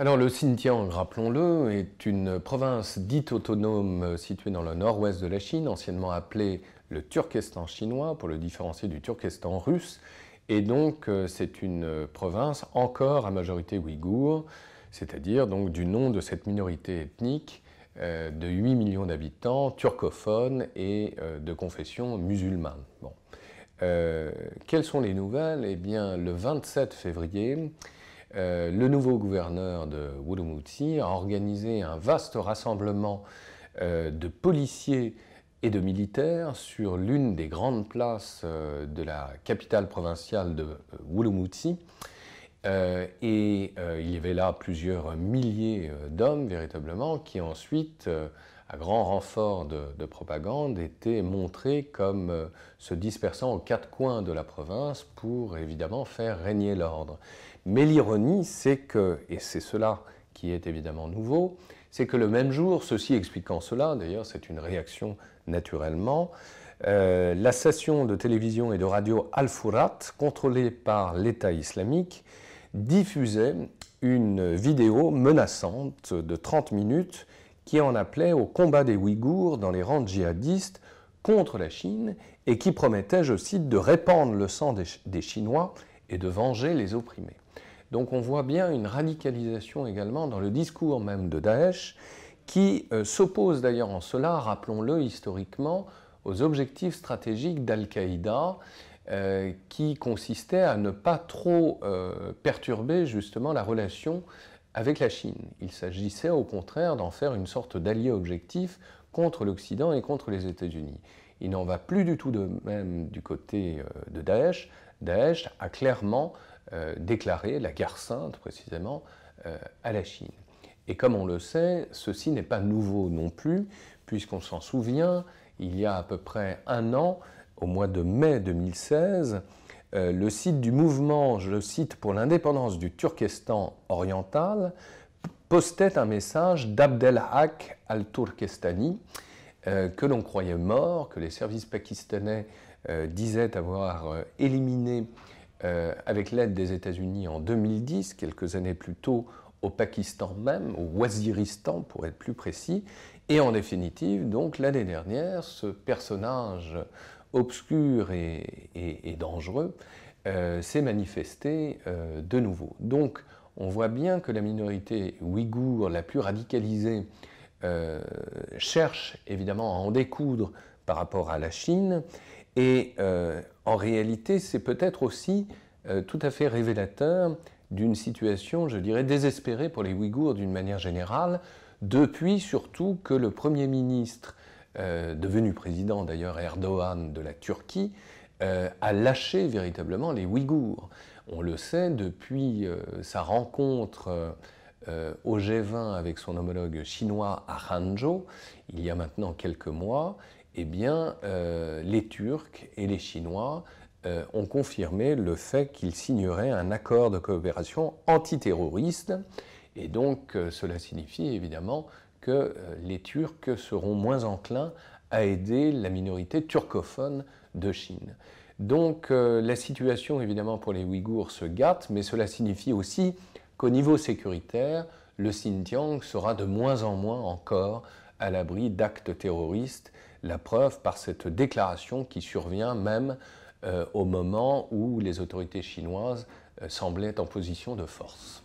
Alors le Xinjiang, rappelons-le, est une province dite autonome située dans le nord-ouest de la Chine, anciennement appelée le Turkestan chinois, pour le différencier du Turkestan russe. Et donc euh, c'est une province encore à majorité ouïghour, c'est-à-dire donc du nom de cette minorité ethnique euh, de 8 millions d'habitants, turcophones et euh, de confession musulmane. Quelles sont les nouvelles? Eh bien, le 27 février, euh, le nouveau gouverneur de Urumqi a organisé un vaste rassemblement euh, de policiers et de militaires sur l'une des grandes places euh, de la capitale provinciale de Urumqi. et il y avait là plusieurs milliers d'hommes véritablement qui ensuite, à grand renfort de, propagande, étaient montrés comme se dispersant aux quatre coins de la province pour évidemment faire régner l'ordre. Mais l'ironie, c'est que, et c'est cela qui est évidemment nouveau, c'est que le même jour, ceci expliquant cela, d'ailleurs c'est une réaction naturellement, euh, la station de télévision et de radio Al-Furat, contrôlée par l'État islamique, diffusait une vidéo menaçante de 30 minutes qui en appelait au combat des Ouïghours dans les rangs djihadistes contre la Chine et qui promettait, je cite, de répandre le sang des Chinois et de venger les opprimés. Donc on voit bien une radicalisation également dans le discours même de Daesh, qui euh, s'oppose d'ailleurs en cela, rappelons-le historiquement, aux objectifs stratégiques d'Al-Qaïda, euh, qui consistaient à ne pas trop euh, perturber justement la relation avec la Chine. Il s'agissait au contraire d'en faire une sorte d'allié objectif contre l'Occident et contre les États-Unis. Il n'en va plus du tout de même du côté de Daesh. Daesh a clairement euh, déclaré la guerre sainte précisément euh, à la Chine. Et comme on le sait, ceci n'est pas nouveau non plus, puisqu'on s'en souvient, il y a à peu près un an, au mois de mai 2016, euh, le site du mouvement, je le cite, pour l'indépendance du Turkestan oriental, postait un message d'Abdelhak al-Turkestani, que l'on croyait mort, que les services pakistanais disaient avoir éliminé euh, avec l'aide des États-Unis en 2010, quelques années plus tôt au Pakistan même, au Waziristan pour être plus précis, et en définitive, donc l'année dernière, ce personnage obscur et, dangereux euh, s'est manifesté euh, de nouveau. Donc on voit bien que la minorité ouïghour la plus radicalisée cherche évidemment à en découdre par rapport à la Chine et euh, en réalité, c'est peut-être aussi euh, tout à fait révélateur d'une situation, je dirais, désespérée pour les Ouïghours d'une manière générale, depuis surtout que le Premier ministre, euh, devenu président d'ailleurs Erdogan de la Turquie, a lâché véritablement les Ouïghours. On le sait depuis sa rencontre au G20 avec son homologue chinois à Hangzhou, il y a maintenant quelques mois, eh bien, euh, les Turcs et les Chinois euh, ont confirmé le fait qu'ils signeraient un accord de coopération antiterroriste. Et donc, euh, cela signifie évidemment que les Turcs seront moins enclins à aider la minorité turcophone de Chine. Donc, la situation évidemment pour les Ouïghours se gâte, mais cela signifie aussi qu'au niveau sécuritaire, le Xinjiang sera de moins en moins encore à l'abri d'actes terroristes la preuve par cette déclaration qui survient même euh, au moment où les autorités chinoises euh, semblaient en position de force.